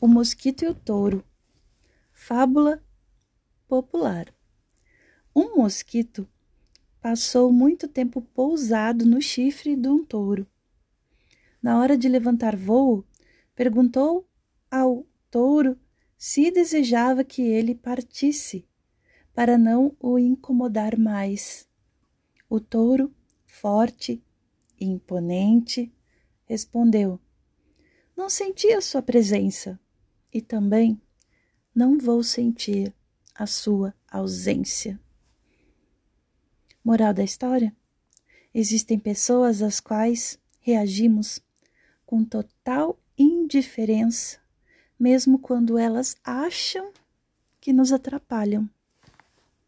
O Mosquito e o Touro. Fábula popular. Um mosquito passou muito tempo pousado no chifre de um touro. Na hora de levantar voo, perguntou ao touro se desejava que ele partisse, para não o incomodar mais. O touro, forte e imponente, respondeu: Não senti a sua presença e também não vou sentir a sua ausência. Moral da história: existem pessoas às quais reagimos com total indiferença, mesmo quando elas acham que nos atrapalham.